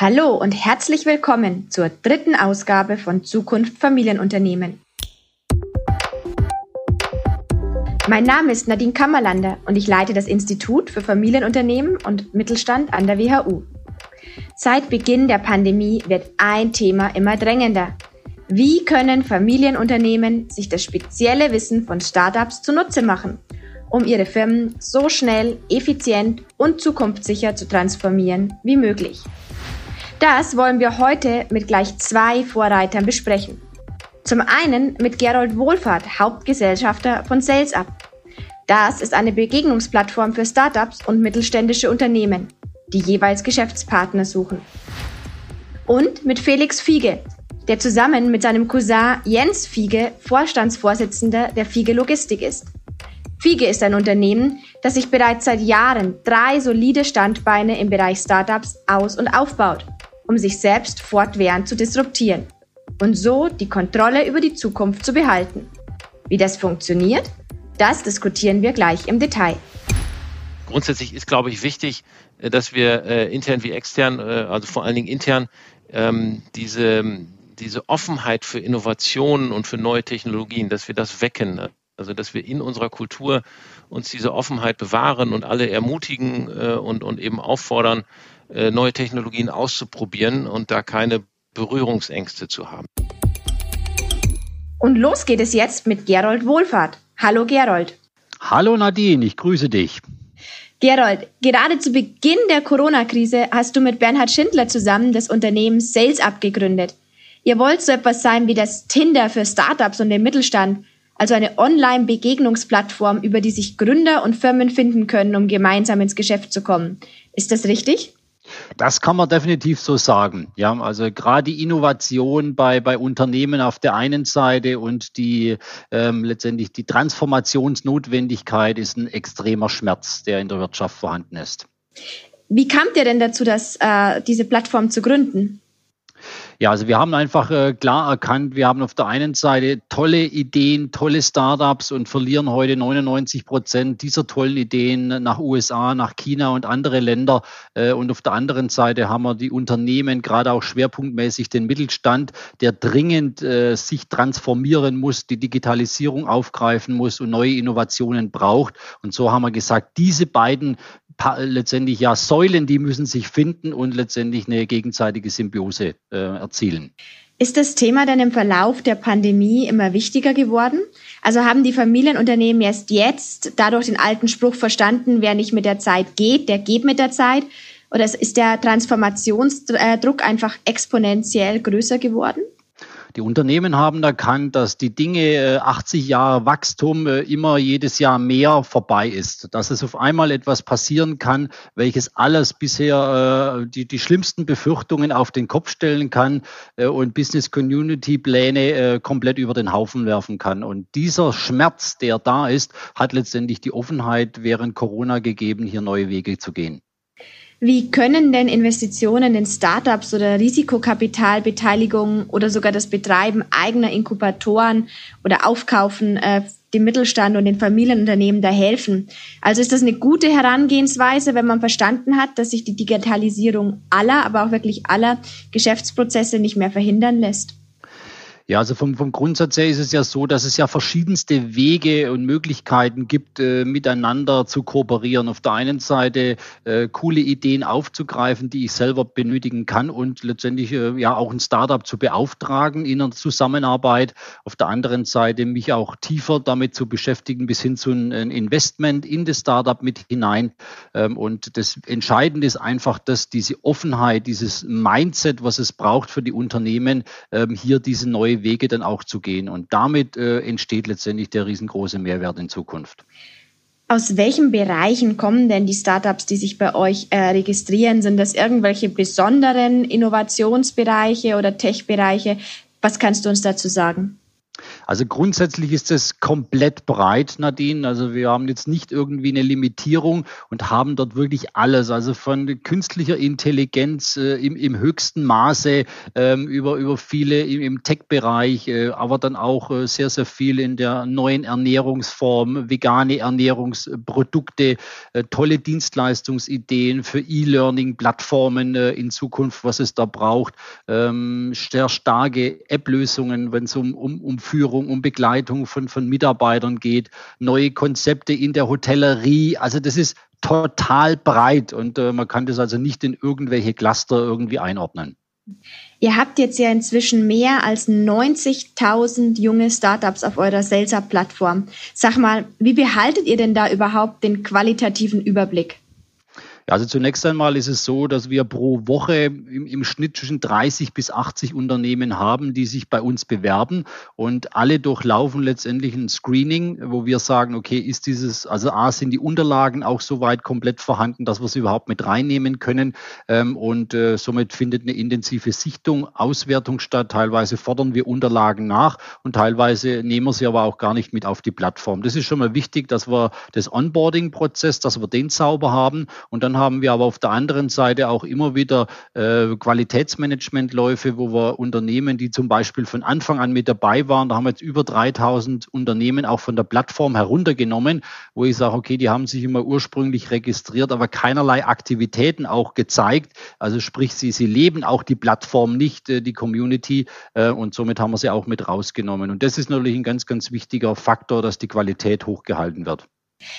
Hallo und herzlich willkommen zur dritten Ausgabe von Zukunft Familienunternehmen. Mein Name ist Nadine Kammerlander und ich leite das Institut für Familienunternehmen und Mittelstand an der WHU. Seit Beginn der Pandemie wird ein Thema immer drängender. Wie können Familienunternehmen sich das spezielle Wissen von Startups zunutze machen, um ihre Firmen so schnell, effizient und zukunftssicher zu transformieren wie möglich? Das wollen wir heute mit gleich zwei Vorreitern besprechen. Zum einen mit Gerold Wohlfahrt, Hauptgesellschafter von SalesUp. Das ist eine Begegnungsplattform für Startups und mittelständische Unternehmen, die jeweils Geschäftspartner suchen. Und mit Felix Fiege, der zusammen mit seinem Cousin Jens Fiege Vorstandsvorsitzender der Fiege Logistik ist. Fiege ist ein Unternehmen, das sich bereits seit Jahren drei solide Standbeine im Bereich Startups aus- und aufbaut um sich selbst fortwährend zu disruptieren und so die Kontrolle über die Zukunft zu behalten. Wie das funktioniert, das diskutieren wir gleich im Detail. Grundsätzlich ist, glaube ich, wichtig, äh, dass wir äh, intern wie extern, äh, also vor allen Dingen intern, ähm, diese, diese Offenheit für Innovationen und für neue Technologien, dass wir das wecken. Ne? Also dass wir in unserer Kultur uns diese Offenheit bewahren und alle ermutigen äh, und, und eben auffordern, äh, neue Technologien auszuprobieren und da keine Berührungsängste zu haben. Und los geht es jetzt mit Gerold Wohlfahrt. Hallo Gerold. Hallo Nadine, ich grüße dich. Gerold, gerade zu Beginn der Corona-Krise hast du mit Bernhard Schindler zusammen das Unternehmen Sales abgegründet. Ihr wollt so etwas sein wie das Tinder für Startups und den Mittelstand, also eine Online-Begegnungsplattform, über die sich Gründer und Firmen finden können, um gemeinsam ins Geschäft zu kommen. Ist das richtig? Das kann man definitiv so sagen. Ja, also gerade die Innovation bei, bei Unternehmen auf der einen Seite und die ähm, letztendlich die Transformationsnotwendigkeit ist ein extremer Schmerz, der in der Wirtschaft vorhanden ist. Wie kamt ihr denn dazu, dass, äh, diese Plattform zu gründen? Ja, also wir haben einfach äh, klar erkannt, wir haben auf der einen Seite tolle Ideen, tolle Startups und verlieren heute 99 Prozent dieser tollen Ideen nach USA, nach China und andere Länder. Äh, und auf der anderen Seite haben wir die Unternehmen, gerade auch schwerpunktmäßig den Mittelstand, der dringend äh, sich transformieren muss, die Digitalisierung aufgreifen muss und neue Innovationen braucht. Und so haben wir gesagt, diese beiden letztendlich ja Säulen, die müssen sich finden und letztendlich eine gegenseitige Symbiose äh, erzielen. Ist das Thema denn im Verlauf der Pandemie immer wichtiger geworden? Also haben die Familienunternehmen erst jetzt dadurch den alten Spruch verstanden, wer nicht mit der Zeit geht, der geht mit der Zeit? Oder ist der Transformationsdruck einfach exponentiell größer geworden? Die Unternehmen haben erkannt, dass die Dinge 80 äh, Jahre Wachstum äh, immer jedes Jahr mehr vorbei ist. Dass es auf einmal etwas passieren kann, welches alles bisher äh, die, die schlimmsten Befürchtungen auf den Kopf stellen kann und Business Community Pläne komplett über den Haufen werfen kann. Und dieser Schmerz, der da ist, hat letztendlich die Offenheit während Corona gegeben, hier neue Wege zu gehen. Wie können denn Investitionen in Startups oder Risikokapitalbeteiligung oder sogar das Betreiben eigener Inkubatoren oder Aufkaufen äh, dem Mittelstand und den Familienunternehmen da helfen? Also ist das eine gute Herangehensweise, wenn man verstanden hat, dass sich die Digitalisierung aller, aber auch wirklich aller Geschäftsprozesse nicht mehr verhindern lässt? Ja, also vom, vom Grundsatz her ist es ja so, dass es ja verschiedenste Wege und Möglichkeiten gibt, äh, miteinander zu kooperieren. Auf der einen Seite äh, coole Ideen aufzugreifen, die ich selber benötigen kann und letztendlich äh, ja auch ein Startup zu beauftragen in einer Zusammenarbeit. Auf der anderen Seite mich auch tiefer damit zu beschäftigen, bis hin zu einem Investment in das Startup mit hinein. Ähm, und das Entscheidende ist einfach, dass diese Offenheit, dieses Mindset, was es braucht für die Unternehmen, ähm, hier diese neue Wege dann auch zu gehen. Und damit äh, entsteht letztendlich der riesengroße Mehrwert in Zukunft. Aus welchen Bereichen kommen denn die Startups, die sich bei euch äh, registrieren? Sind das irgendwelche besonderen Innovationsbereiche oder Tech-Bereiche? Was kannst du uns dazu sagen? Also grundsätzlich ist es komplett breit, Nadine. Also wir haben jetzt nicht irgendwie eine Limitierung und haben dort wirklich alles. Also von künstlicher Intelligenz äh, im, im höchsten Maße ähm, über, über viele im, im Tech-Bereich, äh, aber dann auch äh, sehr, sehr viel in der neuen Ernährungsform, vegane Ernährungsprodukte, äh, tolle Dienstleistungsideen für E-Learning-Plattformen äh, in Zukunft, was es da braucht, ähm, sehr starke App-Lösungen, wenn es um, um, um Führung, um Begleitung von, von Mitarbeitern geht, neue Konzepte in der Hotellerie. Also das ist total breit und äh, man kann das also nicht in irgendwelche Cluster irgendwie einordnen. Ihr habt jetzt ja inzwischen mehr als 90.000 junge Startups auf eurer Salesa-Plattform. Sag mal, wie behaltet ihr denn da überhaupt den qualitativen Überblick? Ja, also zunächst einmal ist es so, dass wir pro Woche im, im, Schnitt zwischen 30 bis 80 Unternehmen haben, die sich bei uns bewerben und alle durchlaufen letztendlich ein Screening, wo wir sagen, okay, ist dieses, also A, sind die Unterlagen auch soweit komplett vorhanden, dass wir sie überhaupt mit reinnehmen können ähm, und äh, somit findet eine intensive Sichtung, Auswertung statt. Teilweise fordern wir Unterlagen nach und teilweise nehmen wir sie aber auch gar nicht mit auf die Plattform. Das ist schon mal wichtig, dass wir das Onboarding-Prozess, dass wir den sauber haben und dann haben wir aber auf der anderen Seite auch immer wieder äh, Qualitätsmanagementläufe, wo wir Unternehmen, die zum Beispiel von Anfang an mit dabei waren, da haben wir jetzt über 3000 Unternehmen auch von der Plattform heruntergenommen, wo ich sage, okay, die haben sich immer ursprünglich registriert, aber keinerlei Aktivitäten auch gezeigt. Also sprich, sie, sie leben auch die Plattform nicht, äh, die Community, äh, und somit haben wir sie auch mit rausgenommen. Und das ist natürlich ein ganz, ganz wichtiger Faktor, dass die Qualität hochgehalten wird.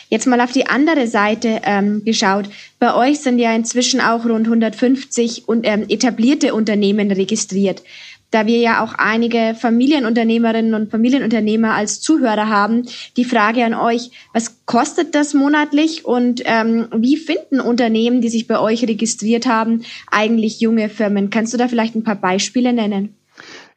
Jetzt mal auf die andere Seite ähm, geschaut. Bei euch sind ja inzwischen auch rund 150 und, ähm, etablierte Unternehmen registriert. Da wir ja auch einige Familienunternehmerinnen und Familienunternehmer als Zuhörer haben, die Frage an euch, was kostet das monatlich und ähm, wie finden Unternehmen, die sich bei euch registriert haben, eigentlich junge Firmen? Kannst du da vielleicht ein paar Beispiele nennen?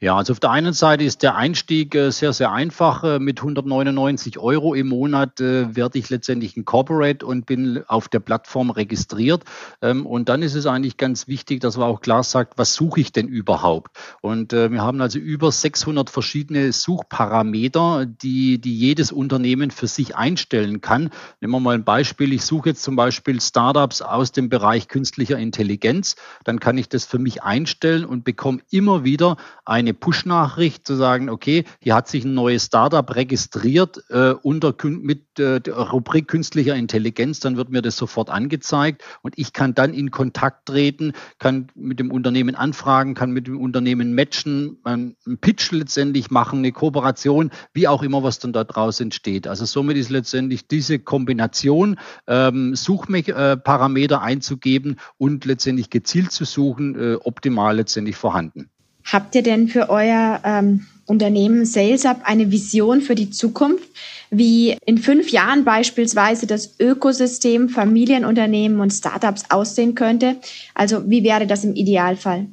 Ja, also auf der einen Seite ist der Einstieg äh, sehr, sehr einfach. Äh, mit 199 Euro im Monat äh, werde ich letztendlich ein Corporate und bin auf der Plattform registriert. Ähm, und dann ist es eigentlich ganz wichtig, dass man auch klar sagt, was suche ich denn überhaupt? Und wir haben also über 600 verschiedene Suchparameter, die, die jedes Unternehmen für sich einstellen kann. Nehmen wir mal ein Beispiel. Ich suche jetzt zum Beispiel Startups aus dem Bereich künstlicher Intelligenz. Dann kann ich das für mich einstellen und bekomme immer wieder eine eine Push-Nachricht zu sagen, okay, hier hat sich ein neues Startup registriert äh, unter mit äh, der Rubrik künstlicher Intelligenz, dann wird mir das sofort angezeigt und ich kann dann in Kontakt treten, kann mit dem Unternehmen anfragen, kann mit dem Unternehmen matchen, einen Pitch letztendlich machen, eine Kooperation, wie auch immer, was dann da draus entsteht. Also somit ist letztendlich diese Kombination, ähm, Suchparameter einzugeben und letztendlich gezielt zu suchen, äh, optimal letztendlich vorhanden. Habt ihr denn für euer ähm, Unternehmen SalesUp eine Vision für die Zukunft, wie in fünf Jahren beispielsweise das Ökosystem Familienunternehmen und Startups aussehen könnte? Also wie wäre das im Idealfall?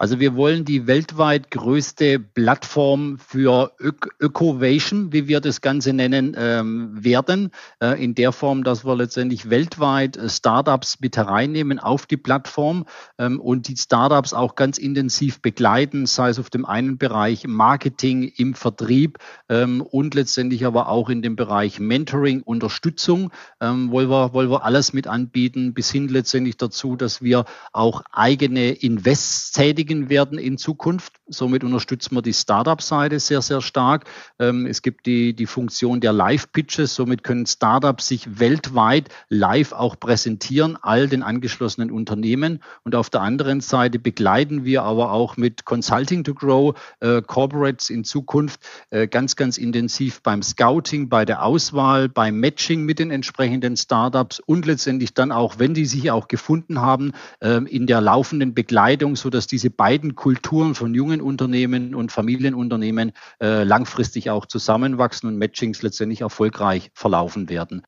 Also wir wollen die weltweit größte Plattform für Ökovation, wie wir das Ganze nennen, ähm, werden. Äh, in der Form, dass wir letztendlich weltweit äh, Startups mit hereinnehmen auf die Plattform ähm, und die Startups auch ganz intensiv begleiten, sei es auf dem einen Bereich Marketing, im Vertrieb ähm, und letztendlich aber auch in dem Bereich Mentoring, Unterstützung, ähm, wollen, wir, wollen wir alles mit anbieten, bis hin letztendlich dazu, dass wir auch eigene Invests tätigen tätigen werden in Zukunft. Somit unterstützen wir die Startup-Seite sehr, sehr stark. Ähm, es gibt die, die Funktion der Live-Pitches. Somit können Startups sich weltweit live auch präsentieren, all den angeschlossenen Unternehmen. Und auf der anderen Seite begleiten wir aber auch mit Consulting to Grow äh, Corporates in Zukunft äh, ganz, ganz intensiv beim Scouting, bei der Auswahl, beim Matching mit den entsprechenden Startups und letztendlich dann auch, wenn die sich auch gefunden haben, äh, in der laufenden Begleitung, sodass diese beiden Kulturen von jungen Unternehmen und Familienunternehmen äh, langfristig auch zusammenwachsen und Matchings letztendlich erfolgreich verlaufen werden.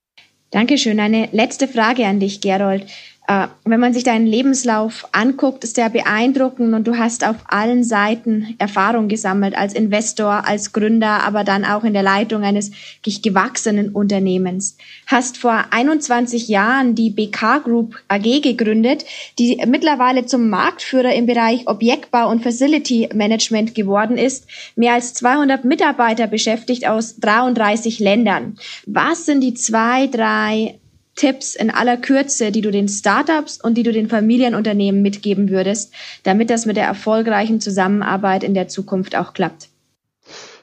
Dankeschön. Eine letzte Frage an dich, Gerold. Äh, wenn man sich deinen Lebenslauf anguckt, ist der beeindruckend und du hast auf allen Seiten Erfahrung gesammelt als Investor, als Gründer, aber dann auch in der Leitung eines gewachsenen Unternehmens. Hast vor 21 Jahren die BK Group AG gegründet, die mittlerweile zum Marktführer im Bereich Objektbau und Facility Management geworden ist, mehr als 200 Mitarbeiter beschäftigt aus 33 Ländern. Was sind die zwei, drei Tipps in aller Kürze, die du den Startups und die du den Familienunternehmen mitgeben würdest, damit das mit der erfolgreichen Zusammenarbeit in der Zukunft auch klappt?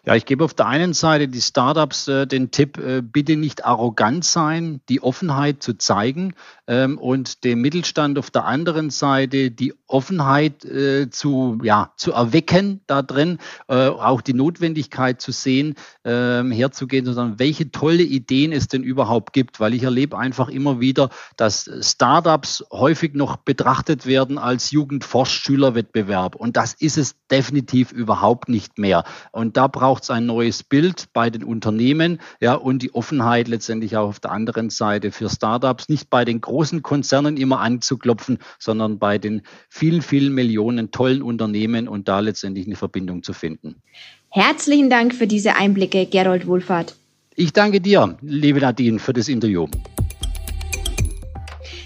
Ja, ich gebe auf der einen Seite die Startups äh, den Tipp, äh, bitte nicht arrogant sein, die Offenheit zu zeigen ähm, und dem Mittelstand auf der anderen Seite die Offenheit äh, zu, ja, zu erwecken da drin, äh, auch die Notwendigkeit zu sehen, ähm, herzugehen, sondern welche tolle Ideen es denn überhaupt gibt, weil ich erlebe einfach immer wieder, dass Startups häufig noch betrachtet werden als Jugendforschschülerwettbewerb und das ist es definitiv überhaupt nicht mehr. Und da es ein neues Bild bei den Unternehmen, ja, und die Offenheit letztendlich auch auf der anderen Seite für Startups, nicht bei den großen Konzernen immer anzuklopfen, sondern bei den vielen, vielen Millionen tollen Unternehmen und da letztendlich eine Verbindung zu finden. Herzlichen Dank für diese Einblicke, Gerold Wohlfahrt. Ich danke dir, liebe Nadine, für das Interview.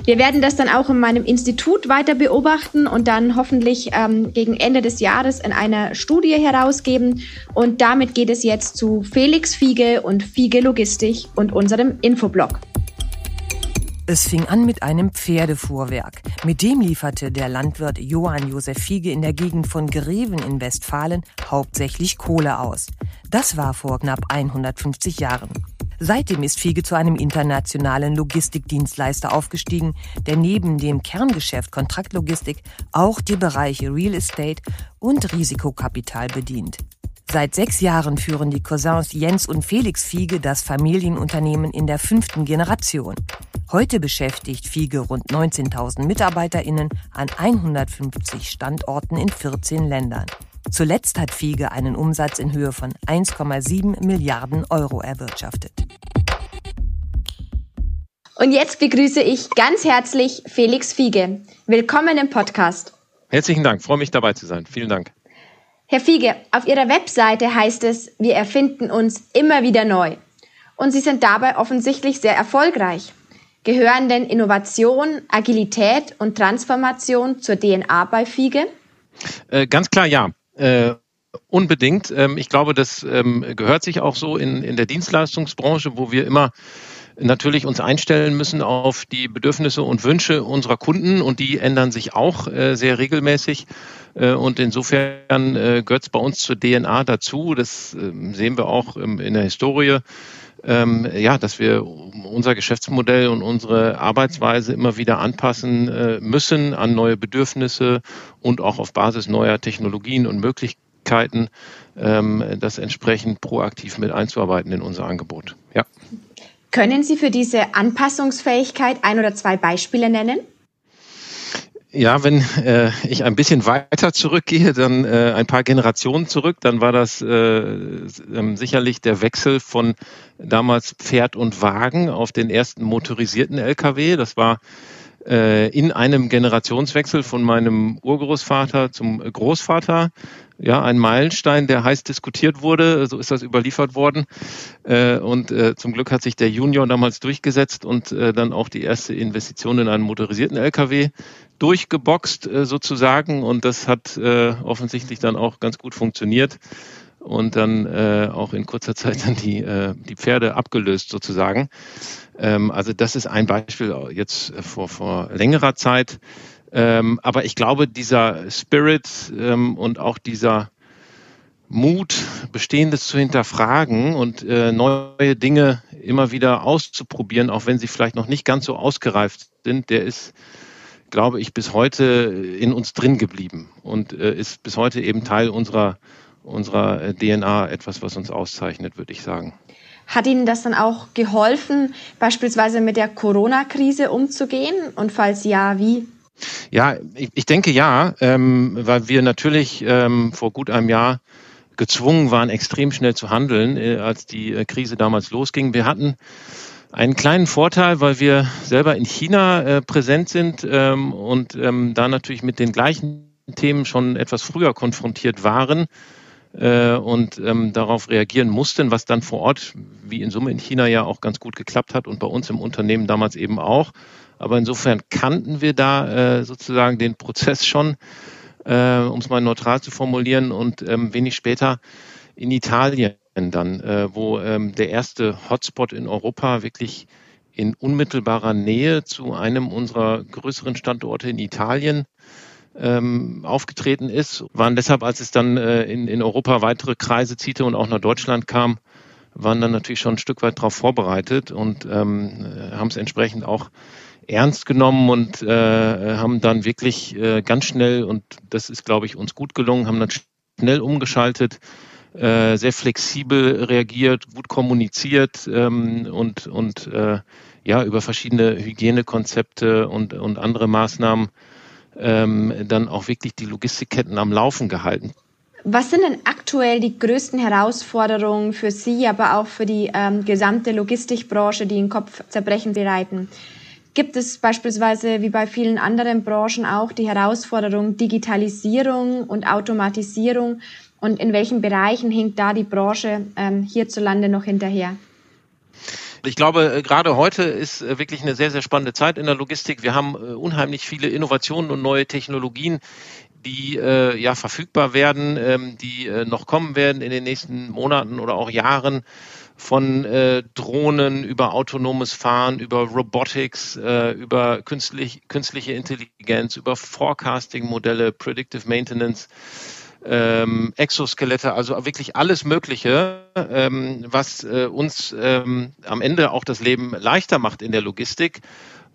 Wir werden das dann auch in meinem Institut weiter beobachten und dann hoffentlich ähm, gegen Ende des Jahres in einer Studie herausgeben. Und damit geht es jetzt zu Felix Fiege und Fiege Logistik und unserem Infoblog. Es fing an mit einem Pferdefuhrwerk. Mit dem lieferte der Landwirt Johann Josef Fiege in der Gegend von Greven in Westfalen hauptsächlich Kohle aus. Das war vor knapp 150 Jahren. Seitdem ist Fiege zu einem internationalen Logistikdienstleister aufgestiegen, der neben dem Kerngeschäft Kontraktlogistik auch die Bereiche Real Estate und Risikokapital bedient. Seit sechs Jahren führen die Cousins Jens und Felix Fiege das Familienunternehmen in der fünften Generation. Heute beschäftigt Fiege rund 19.000 MitarbeiterInnen an 150 Standorten in 14 Ländern. Zuletzt hat Fiege einen Umsatz in Höhe von 1,7 Milliarden Euro erwirtschaftet. Und jetzt begrüße ich ganz herzlich Felix Fiege. Willkommen im Podcast. Herzlichen Dank, freue mich dabei zu sein. Vielen Dank. Herr Fiege, auf Ihrer Webseite heißt es, wir erfinden uns immer wieder neu. Und Sie sind dabei offensichtlich sehr erfolgreich. Gehören denn Innovation, Agilität und Transformation zur DNA bei Fiege? Äh, ganz klar ja. Äh, unbedingt. Ähm, ich glaube, das ähm, gehört sich auch so in, in der Dienstleistungsbranche, wo wir immer natürlich uns einstellen müssen auf die Bedürfnisse und Wünsche unserer Kunden und die ändern sich auch äh, sehr regelmäßig. Äh, und insofern äh, gehört es bei uns zur DNA dazu. Das äh, sehen wir auch ähm, in der Historie ähm, ja, dass wir unser Geschäftsmodell und unsere Arbeitsweise immer wieder anpassen äh, müssen an neue Bedürfnisse und auch auf Basis neuer Technologien und Möglichkeiten, ähm, das entsprechend proaktiv mit einzuarbeiten in unser Angebot. Ja. Können Sie für diese Anpassungsfähigkeit ein oder zwei Beispiele nennen? Ja, wenn äh, ich ein bisschen weiter zurückgehe, dann äh, ein paar Generationen zurück, dann war das äh, äh, sicherlich der Wechsel von damals Pferd und Wagen auf den ersten motorisierten LKW. Das war äh, in einem Generationswechsel von meinem Urgroßvater zum Großvater ja, ein Meilenstein, der heiß diskutiert wurde. So ist das überliefert worden. Äh, und äh, zum Glück hat sich der Junior damals durchgesetzt und äh, dann auch die erste Investition in einen motorisierten LKW durchgeboxt sozusagen. Und das hat offensichtlich dann auch ganz gut funktioniert und dann äh, auch in kurzer Zeit dann die, äh, die Pferde abgelöst sozusagen. Ähm, also das ist ein Beispiel jetzt vor, vor längerer Zeit. Ähm, aber ich glaube, dieser Spirit ähm, und auch dieser Mut, Bestehendes zu hinterfragen und äh, neue Dinge immer wieder auszuprobieren, auch wenn sie vielleicht noch nicht ganz so ausgereift sind, der ist, glaube ich, bis heute in uns drin geblieben und äh, ist bis heute eben Teil unserer, unserer äh, DNA, etwas, was uns auszeichnet, würde ich sagen. Hat Ihnen das dann auch geholfen, beispielsweise mit der Corona-Krise umzugehen? Und falls ja, wie? Ja, ich, ich denke ja, ähm, weil wir natürlich ähm, vor gut einem Jahr gezwungen waren, extrem schnell zu handeln, äh, als die äh, Krise damals losging. Wir hatten einen kleinen Vorteil, weil wir selber in China äh, präsent sind ähm, und ähm, da natürlich mit den gleichen Themen schon etwas früher konfrontiert waren äh, und ähm, darauf reagieren mussten, was dann vor Ort, wie in Summe in China ja auch ganz gut geklappt hat und bei uns im Unternehmen damals eben auch. Aber insofern kannten wir da äh, sozusagen den Prozess schon, äh, um es mal neutral zu formulieren, und ähm, wenig später in Italien dann, äh, wo ähm, der erste Hotspot in Europa wirklich in unmittelbarer Nähe zu einem unserer größeren Standorte in Italien ähm, aufgetreten ist, waren deshalb, als es dann äh, in, in Europa weitere Kreise ziehte und auch nach Deutschland kam, waren dann natürlich schon ein Stück weit darauf vorbereitet und ähm, äh, haben es entsprechend auch ernst genommen und äh, haben dann wirklich äh, ganz schnell, und das ist, glaube ich, uns gut gelungen, haben dann schnell umgeschaltet, äh, sehr flexibel reagiert, gut kommuniziert ähm, und, und äh, ja, über verschiedene Hygienekonzepte und, und andere Maßnahmen ähm, dann auch wirklich die Logistikketten am Laufen gehalten. Was sind denn aktuell die größten Herausforderungen für Sie, aber auch für die ähm, gesamte Logistikbranche, die den Kopfzerbrechen bereiten? Gibt es beispielsweise wie bei vielen anderen Branchen auch die Herausforderung Digitalisierung und Automatisierung? Und in welchen Bereichen hinkt da die Branche ähm, hierzulande noch hinterher? Ich glaube, äh, gerade heute ist äh, wirklich eine sehr, sehr spannende Zeit in der Logistik. Wir haben äh, unheimlich viele Innovationen und neue Technologien, die äh, ja verfügbar werden, ähm, die äh, noch kommen werden in den nächsten Monaten oder auch Jahren von äh, Drohnen über autonomes Fahren, über Robotics, äh, über künstlich, künstliche Intelligenz, über Forecasting-Modelle, Predictive Maintenance ähm, Exoskelette, also wirklich alles Mögliche, ähm, was äh, uns ähm, am Ende auch das Leben leichter macht in der Logistik.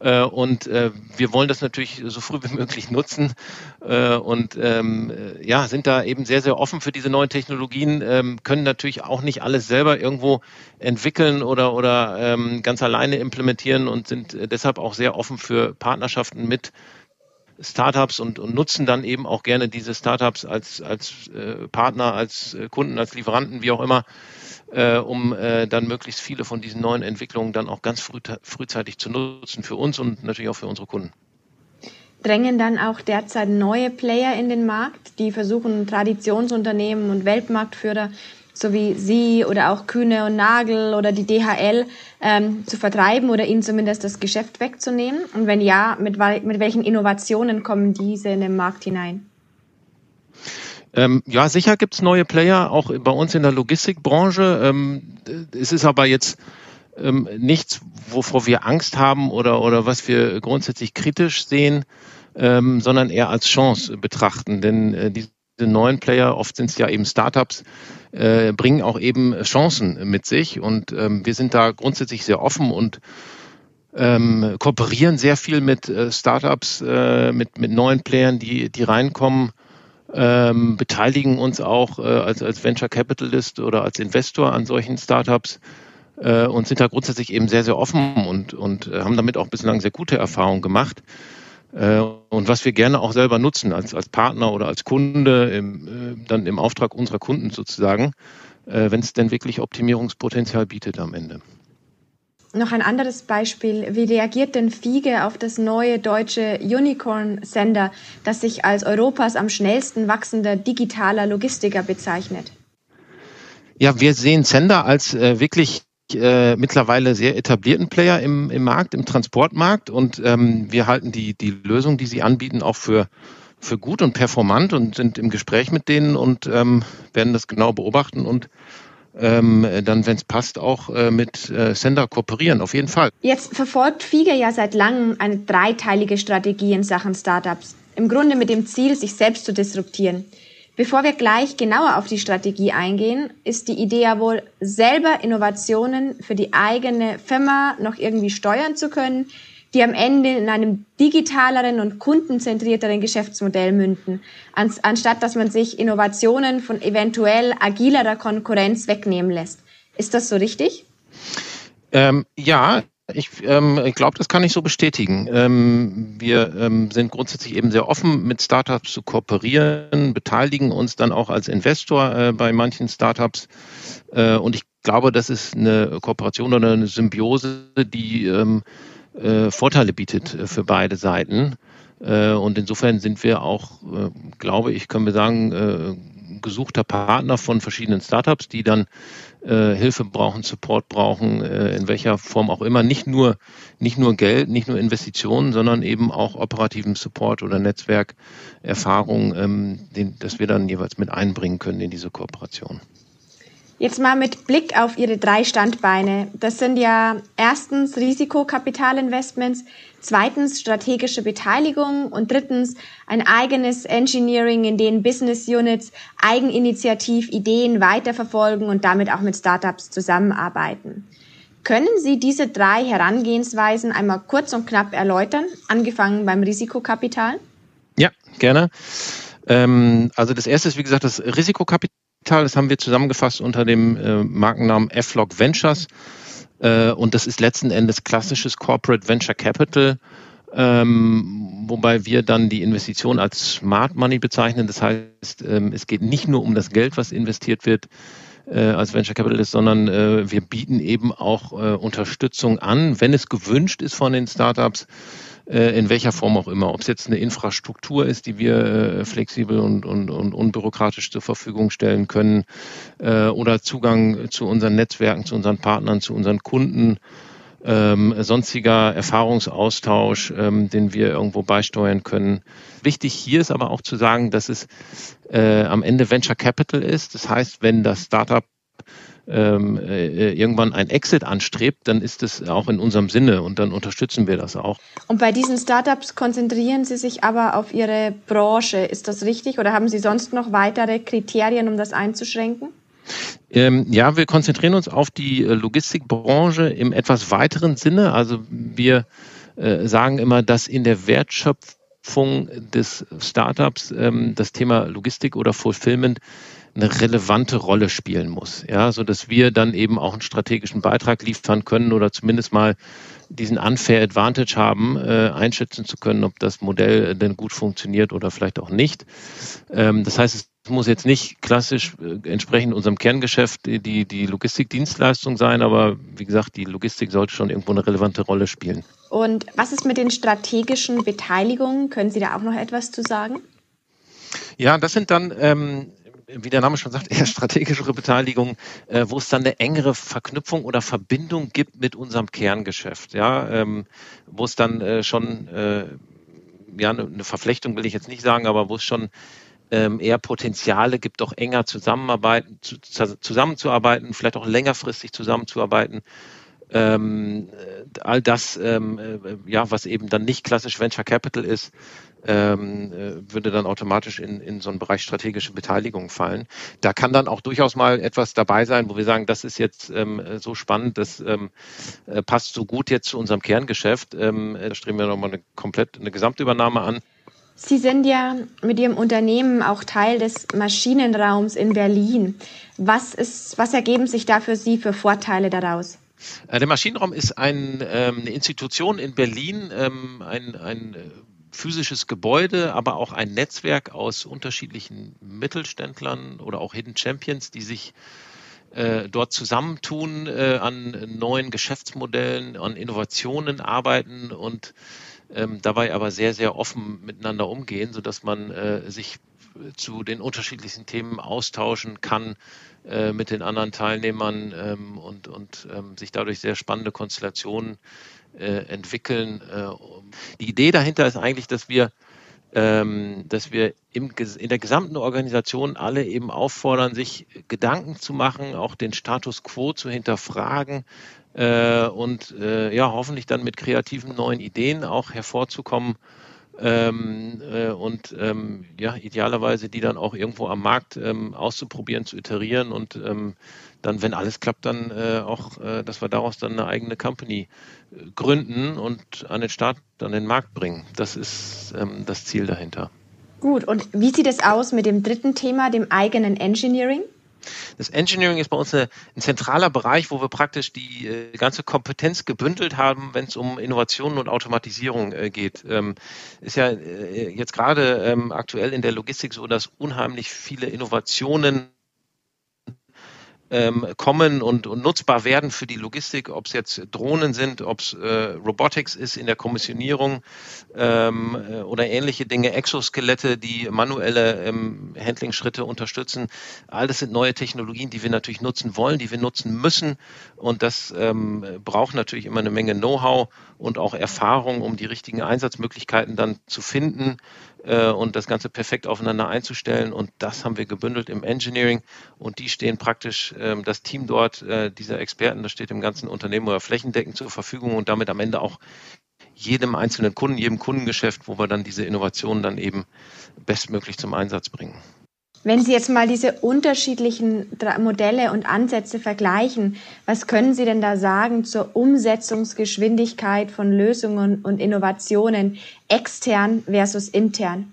Äh, und äh, wir wollen das natürlich so früh wie möglich nutzen. Äh, und ähm, äh, ja, sind da eben sehr, sehr offen für diese neuen Technologien, ähm, können natürlich auch nicht alles selber irgendwo entwickeln oder, oder ähm, ganz alleine implementieren und sind deshalb auch sehr offen für Partnerschaften mit Startups und, und nutzen dann eben auch gerne diese Startups als, als Partner, als Kunden, als Lieferanten, wie auch immer, äh, um äh, dann möglichst viele von diesen neuen Entwicklungen dann auch ganz früh, frühzeitig zu nutzen für uns und natürlich auch für unsere Kunden. Drängen dann auch derzeit neue Player in den Markt, die versuchen, Traditionsunternehmen und Weltmarktführer so wie Sie oder auch Kühne und Nagel oder die DHL ähm, zu vertreiben oder ihnen zumindest das Geschäft wegzunehmen? Und wenn ja, mit, mit welchen Innovationen kommen diese in den Markt hinein? Ähm, ja, sicher gibt es neue Player, auch bei uns in der Logistikbranche. Ähm, es ist aber jetzt ähm, nichts, wovor wir Angst haben oder, oder was wir grundsätzlich kritisch sehen, ähm, sondern eher als Chance betrachten. Denn äh, diese neuen Player, oft sind es ja eben Startups, äh, bringen auch eben Chancen mit sich. Und ähm, wir sind da grundsätzlich sehr offen und ähm, kooperieren sehr viel mit äh, Startups, äh, mit, mit neuen Playern, die, die reinkommen, ähm, beteiligen uns auch äh, als, als Venture Capitalist oder als Investor an solchen Startups äh, und sind da grundsätzlich eben sehr, sehr offen und, und äh, haben damit auch bislang sehr gute Erfahrungen gemacht. Äh, und was wir gerne auch selber nutzen als, als Partner oder als Kunde, im, äh, dann im Auftrag unserer Kunden sozusagen, äh, wenn es denn wirklich Optimierungspotenzial bietet am Ende. Noch ein anderes Beispiel. Wie reagiert denn Fiege auf das neue deutsche Unicorn-Sender, das sich als Europas am schnellsten wachsender digitaler Logistiker bezeichnet? Ja, wir sehen Sender als äh, wirklich äh, mittlerweile sehr etablierten Player im, im Markt, im Transportmarkt. Und ähm, wir halten die, die Lösung, die sie anbieten, auch für, für gut und performant und sind im Gespräch mit denen und ähm, werden das genau beobachten und ähm, dann, wenn es passt, auch äh, mit äh, Sender kooperieren, auf jeden Fall. Jetzt verfolgt Fiege ja seit langem eine dreiteilige Strategie in Sachen Startups. Im Grunde mit dem Ziel, sich selbst zu disruptieren. Bevor wir gleich genauer auf die Strategie eingehen, ist die Idee ja wohl, selber Innovationen für die eigene Firma noch irgendwie steuern zu können, die am Ende in einem digitaleren und kundenzentrierteren Geschäftsmodell münden, anstatt dass man sich Innovationen von eventuell agilerer Konkurrenz wegnehmen lässt. Ist das so richtig? Ähm, ja, ich ähm, glaube, das kann ich so bestätigen. Ähm, wir ähm, sind grundsätzlich eben sehr offen, mit Startups zu kooperieren, beteiligen uns dann auch als Investor äh, bei manchen Startups. Äh, und ich glaube, das ist eine Kooperation oder eine Symbiose, die ähm, äh, Vorteile bietet äh, für beide Seiten. Äh, und insofern sind wir auch, äh, glaube ich, können wir sagen, äh, gesuchter Partner von verschiedenen Startups, die dann äh, Hilfe brauchen, Support brauchen, äh, in welcher Form auch immer. Nicht nur, nicht nur Geld, nicht nur Investitionen, sondern eben auch operativen Support oder Netzwerkerfahrung, ähm, den, das wir dann jeweils mit einbringen können in diese Kooperation. Jetzt mal mit Blick auf Ihre drei Standbeine. Das sind ja erstens Risikokapitalinvestments, zweitens strategische Beteiligung und drittens ein eigenes Engineering, in dem Business Units eigeninitiativ Ideen weiterverfolgen und damit auch mit Startups zusammenarbeiten. Können Sie diese drei Herangehensweisen einmal kurz und knapp erläutern, angefangen beim Risikokapital? Ja, gerne. Ähm, also das erste ist, wie gesagt, das Risikokapital. Das haben wir zusammengefasst unter dem äh, Markennamen F-Log Ventures. Äh, und das ist letzten Endes klassisches Corporate Venture Capital, ähm, wobei wir dann die Investition als Smart Money bezeichnen. Das heißt, ähm, es geht nicht nur um das Geld, was investiert wird äh, als Venture Capitalist, sondern äh, wir bieten eben auch äh, Unterstützung an, wenn es gewünscht ist von den Startups in welcher Form auch immer. Ob es jetzt eine Infrastruktur ist, die wir äh, flexibel und, und, und unbürokratisch zur Verfügung stellen können, äh, oder Zugang zu unseren Netzwerken, zu unseren Partnern, zu unseren Kunden. Ähm, sonstiger Erfahrungsaustausch, ähm, den wir irgendwo beisteuern können. Wichtig hier ist aber auch zu sagen, dass es äh, am Ende Venture Capital ist. Das heißt, wenn das Startup ähm, äh, irgendwann ein Exit anstrebt, dann ist es auch in unserem Sinne und dann unterstützen wir das auch. Und bei diesen Startups konzentrieren Sie sich aber auf Ihre Branche. Ist das richtig oder haben Sie sonst noch weitere Kriterien, um das einzuschränken? Ähm, ja, wir konzentrieren uns auf die äh, Logistikbranche im etwas weiteren Sinne. Also wir äh, sagen immer, dass in der Wertschöpfung des Startups ähm, das Thema Logistik oder Fulfillment eine relevante Rolle spielen muss, ja, so dass wir dann eben auch einen strategischen Beitrag liefern können oder zumindest mal diesen unfair Advantage haben, äh, einschätzen zu können, ob das Modell denn gut funktioniert oder vielleicht auch nicht. Ähm, das heißt, es muss jetzt nicht klassisch äh, entsprechend unserem Kerngeschäft die, die Logistikdienstleistung sein, aber wie gesagt, die Logistik sollte schon irgendwo eine relevante Rolle spielen. Und was ist mit den strategischen Beteiligungen? Können Sie da auch noch etwas zu sagen? Ja, das sind dann ähm, wie der Name schon sagt, eher strategischere Beteiligung, äh, wo es dann eine engere Verknüpfung oder Verbindung gibt mit unserem Kerngeschäft, ja, ähm, wo es dann äh, schon, äh, ja, eine Verflechtung will ich jetzt nicht sagen, aber wo es schon ähm, eher Potenziale gibt, doch enger zusammenarbeiten, zu, zusammenzuarbeiten, vielleicht auch längerfristig zusammenzuarbeiten. Ähm, all das, ähm, äh, ja, was eben dann nicht klassisch Venture Capital ist, ähm, äh, würde dann automatisch in, in so einen Bereich strategische Beteiligung fallen. Da kann dann auch durchaus mal etwas dabei sein, wo wir sagen, das ist jetzt ähm, so spannend, das ähm, äh, passt so gut jetzt zu unserem Kerngeschäft. Ähm, da streben wir nochmal eine komplett eine Gesamtübernahme an. Sie sind ja mit Ihrem Unternehmen auch Teil des Maschinenraums in Berlin. Was, ist, was ergeben sich da für Sie für Vorteile daraus? Äh, der Maschinenraum ist ein, ähm, eine Institution in Berlin, ähm, ein, ein physisches Gebäude, aber auch ein Netzwerk aus unterschiedlichen Mittelständlern oder auch Hidden Champions, die sich äh, dort zusammentun, äh, an neuen Geschäftsmodellen, an Innovationen arbeiten und ähm, dabei aber sehr, sehr offen miteinander umgehen, sodass man äh, sich zu den unterschiedlichsten Themen austauschen kann mit den anderen Teilnehmern ähm, und, und ähm, sich dadurch sehr spannende Konstellationen entwickeln. Äh, die Idee dahinter ist eigentlich, dass wir ähm, dass wir in der gesamten Organisation alle eben auffordern, sich Gedanken zu machen, auch den Status quo zu hinterfragen äh, und äh, ja, hoffentlich dann mit kreativen neuen Ideen auch hervorzukommen ähm, äh, und ähm, ja, idealerweise die dann auch irgendwo am Markt ähm, auszuprobieren, zu iterieren und ähm, dann, wenn alles klappt, dann äh, auch, äh, dass wir daraus dann eine eigene Company äh, gründen und an den Start, an den Markt bringen. Das ist ähm, das Ziel dahinter. Gut, und wie sieht es aus mit dem dritten Thema, dem eigenen Engineering? Das Engineering ist bei uns eine, ein zentraler Bereich, wo wir praktisch die äh, ganze Kompetenz gebündelt haben, wenn es um Innovationen und Automatisierung äh, geht. Ähm, ist ja äh, jetzt gerade ähm, aktuell in der Logistik so, dass unheimlich viele Innovationen ähm, kommen und, und, nutzbar werden für die Logistik, ob es jetzt Drohnen sind, ob es äh, Robotics ist in der Kommissionierung ähm, äh, oder ähnliche Dinge, Exoskelette, die manuelle ähm, Handling-Schritte unterstützen. All das sind neue Technologien, die wir natürlich nutzen wollen, die wir nutzen müssen. Und das ähm, braucht natürlich immer eine Menge Know-how und auch Erfahrung, um die richtigen Einsatzmöglichkeiten dann zu finden äh, und das Ganze perfekt aufeinander einzustellen. Und das haben wir gebündelt im Engineering. Und die stehen praktisch, äh, das Team dort, äh, dieser Experten, das steht im ganzen Unternehmen oder flächendeckend zur Verfügung und damit am Ende auch jedem einzelnen Kunden, jedem Kundengeschäft, wo wir dann diese Innovationen dann eben bestmöglich zum Einsatz bringen. Wenn Sie jetzt mal diese unterschiedlichen Modelle und Ansätze vergleichen, was können Sie denn da sagen zur Umsetzungsgeschwindigkeit von Lösungen und Innovationen extern versus intern?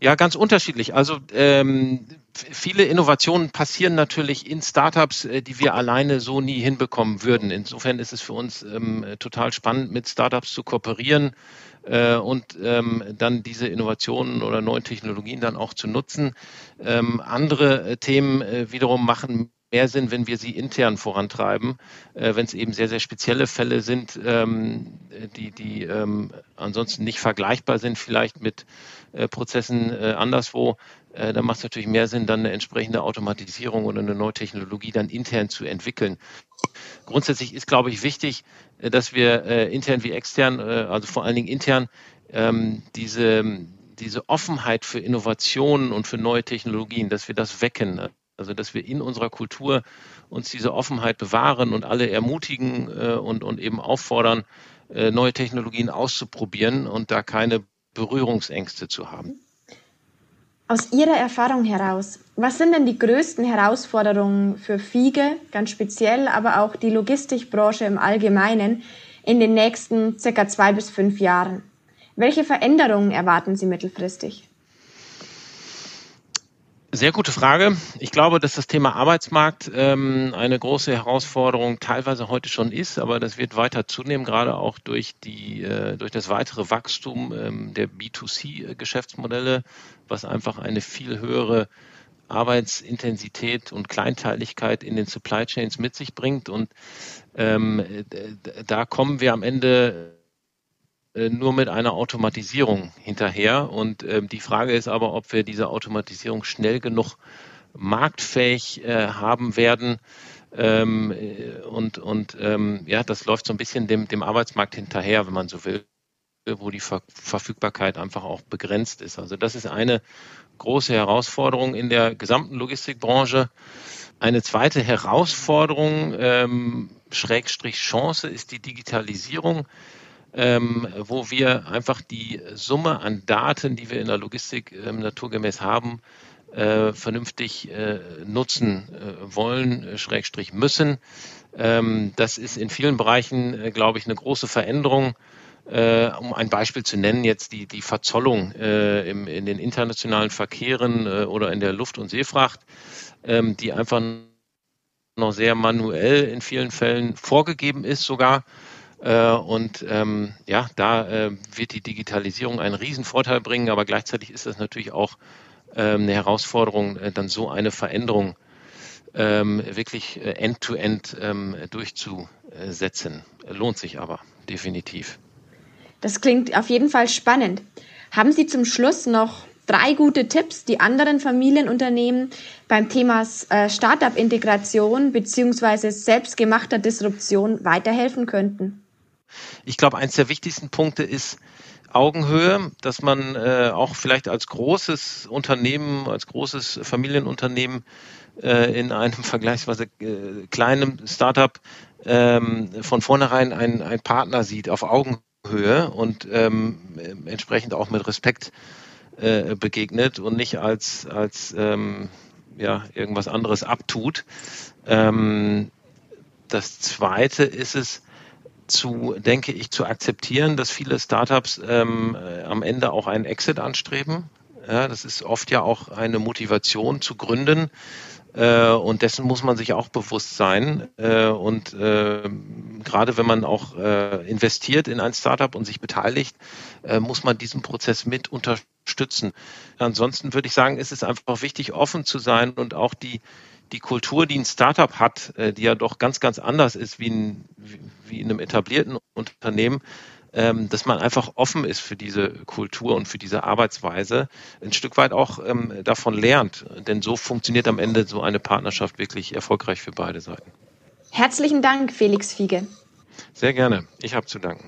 Ja, ganz unterschiedlich. Also ähm, viele Innovationen passieren natürlich in Startups, äh, die wir alleine so nie hinbekommen würden. Insofern ist es für uns ähm, total spannend, mit Startups zu kooperieren äh, und ähm, dann diese Innovationen oder neuen Technologien dann auch zu nutzen. Ähm, andere äh, Themen äh, wiederum machen mehr Sinn, wenn wir sie intern vorantreiben, äh, wenn es eben sehr, sehr spezielle Fälle sind, ähm, die, die ähm, ansonsten nicht vergleichbar sind, vielleicht mit äh, Prozessen äh, anderswo. Äh, dann macht es natürlich mehr Sinn, dann eine entsprechende Automatisierung oder eine neue Technologie dann intern zu entwickeln. Grundsätzlich ist, glaube ich, wichtig, äh, dass wir äh, intern wie extern, also vor allen Dingen intern, ähm, diese, diese Offenheit für Innovationen und für neue Technologien, dass wir das wecken. Also dass wir in unserer Kultur uns diese Offenheit bewahren und alle ermutigen äh, und, und eben auffordern, äh, neue Technologien auszuprobieren und da keine Berührungsängste zu haben. Aus Ihrer Erfahrung heraus, was sind denn die größten Herausforderungen für FIGE ganz speziell, aber auch die Logistikbranche im Allgemeinen in den nächsten circa zwei bis fünf Jahren? Welche Veränderungen erwarten Sie mittelfristig? Sehr gute Frage. Ich glaube, dass das Thema Arbeitsmarkt ähm, eine große Herausforderung teilweise heute schon ist, aber das wird weiter zunehmen, gerade auch durch die äh, durch das weitere Wachstum ähm, der B2C-Geschäftsmodelle, was einfach eine viel höhere Arbeitsintensität und Kleinteiligkeit in den Supply Chains mit sich bringt. Und ähm, da kommen wir am Ende nur mit einer Automatisierung hinterher. Und ähm, die Frage ist aber, ob wir diese Automatisierung schnell genug marktfähig äh, haben werden. Ähm, äh, und und ähm, ja, das läuft so ein bisschen dem, dem Arbeitsmarkt hinterher, wenn man so will, wo die Ver Verfügbarkeit einfach auch begrenzt ist. Also das ist eine große Herausforderung in der gesamten Logistikbranche. Eine zweite Herausforderung, ähm, Schrägstrich Chance, ist die Digitalisierung ähm, wo wir einfach die Summe an Daten, die wir in der Logistik ähm, naturgemäß haben, äh, vernünftig äh, nutzen äh, wollen, äh, Schrägstrich müssen. Ähm, das ist in vielen Bereichen, äh, glaube ich, eine große Veränderung. Äh, um ein Beispiel zu nennen, jetzt die, die Verzollung im, in den internationalen Verkehren oder in der Luft- und Seefracht, ähm, die einfach noch sehr manuell in vielen Fällen vorgegeben ist sogar und ähm, ja, da äh, wird die Digitalisierung einen Riesenvorteil bringen, aber gleichzeitig ist das natürlich auch ähm, eine Herausforderung, äh, dann so eine Veränderung ähm, wirklich äh, end-to-end -end, ähm, durchzusetzen. Lohnt sich aber definitiv. Das klingt auf jeden Fall spannend. Haben Sie zum Schluss noch drei gute Tipps, die anderen Familienunternehmen beim Thema äh, Startup-Integration bzw. selbstgemachter Disruption weiterhelfen könnten? Ich glaube, eins der wichtigsten Punkte ist Augenhöhe, dass man äh, auch vielleicht als großes Unternehmen, als großes Familienunternehmen äh, in einem vergleichsweise äh, kleinen Startup ähm, von vornherein einen, Partner sieht auf Augenhöhe und ähm, entsprechend auch mit Respekt äh, begegnet und nicht als, als ähm, ja, irgendwas anderes abtut. Ähm, das Zweite ist es, zu, denke ich, zu akzeptieren, dass viele Startups ähm, äh, am Ende auch einen Exit anstreben. Ja, das ist oft ja auch eine Motivation zu gründen. Äh, und dessen muss man sich auch bewusst sein. Äh, und äh, gerade wenn man auch äh, investiert in ein Startup und sich beteiligt, äh, muss man diesen Prozess mit unterstützen. Ansonsten würde ich sagen, ist es einfach wichtig, offen zu sein und auch die die Kultur, die ein Startup hat, äh, die ja doch ganz, ganz anders ist wie in, wie in einem etablierten Unternehmen, ähm, dass man einfach offen ist für diese Kultur und für diese Arbeitsweise, ein Stück weit auch ähm, davon lernt. Denn so funktioniert am Ende so eine Partnerschaft wirklich erfolgreich für beide Seiten. Herzlichen Dank, Felix Fiege. Sehr gerne. Ich habe zu danken.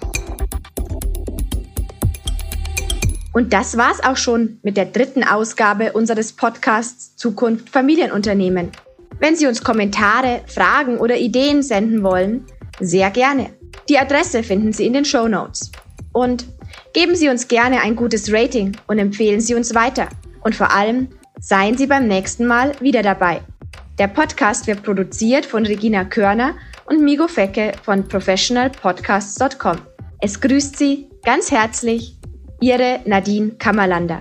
Und das war's auch schon mit der dritten Ausgabe unseres Podcasts Zukunft Familienunternehmen. Wenn Sie uns Kommentare, Fragen oder Ideen senden wollen, sehr gerne. Die Adresse finden Sie in den Show Notes. Und geben Sie uns gerne ein gutes Rating und empfehlen Sie uns weiter. Und vor allem, seien Sie beim nächsten Mal wieder dabei. Der Podcast wird produziert von Regina Körner und Migo Fecke von professionalpodcasts.com. Es grüßt Sie ganz herzlich Ihre Nadine Kammerlander.